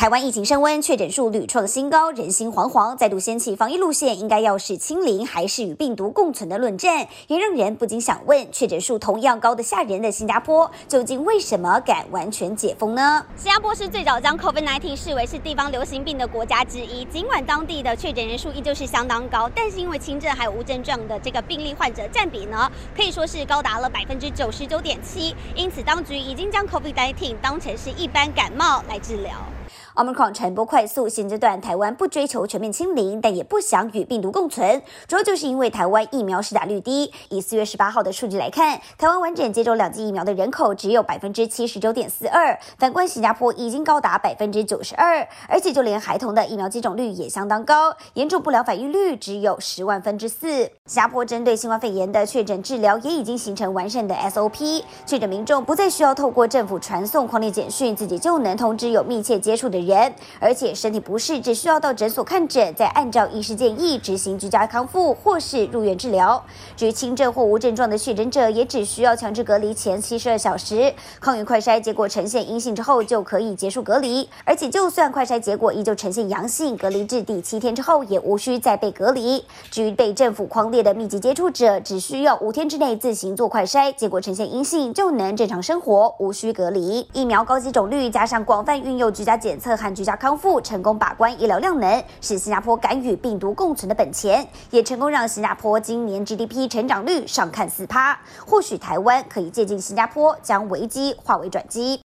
台湾疫情升温，确诊数屡创新高，人心惶惶，再度掀起防疫路线应该要是清零，还是与病毒共存的论战，也让人不禁想问：确诊数同样高的吓人的新加坡，究竟为什么敢完全解封呢？新加坡是最早将 COVID-19 视为是地方流行病的国家之一，尽管当地的确诊人数依旧是相当高，但是因为轻症还有无症状的这个病例患者占比呢，可以说是高达了百分之九十九点七，因此当局已经将 COVID-19 当成是一般感冒来治疗。Omicron 传播快速，现阶段台湾不追求全面清零，但也不想与病毒共存，主要就是因为台湾疫苗施打率低。以四月十八号的数据来看，台湾完整接种两剂疫苗的人口只有百分之七十九点四二，反观新加坡已经高达百分之九十二，而且就连孩童的疫苗接种率也相当高，严重不良反应率只有十万分之四。新加坡针对新冠肺炎的确诊治疗也已经形成完善的 SOP，确诊民众不再需要透过政府传送匡列简讯，自己就能通知有密切接触的人，而且身体不适只需要到诊所看诊，再按照医师建议执行居家康复或是入院治疗。至于轻症或无症状的确诊者，也只需要强制隔离前七十二小时，抗原快筛结果呈现阴性之后就可以结束隔离。而且就算快筛结果依旧呈现阳性，隔离至第七天之后也无需再被隔离。至于被政府框列的密集接触者，只需要五天之内自行做快筛，结果呈现阴性就能正常生活，无需隔离。疫苗高接种率加上广泛运用居家检测和居家康复成功把关医疗量能，是新加坡敢与病毒共存的本钱，也成功让新加坡今年 GDP 成长率上看四趴。或许台湾可以借鉴新加坡，将危机化为转机。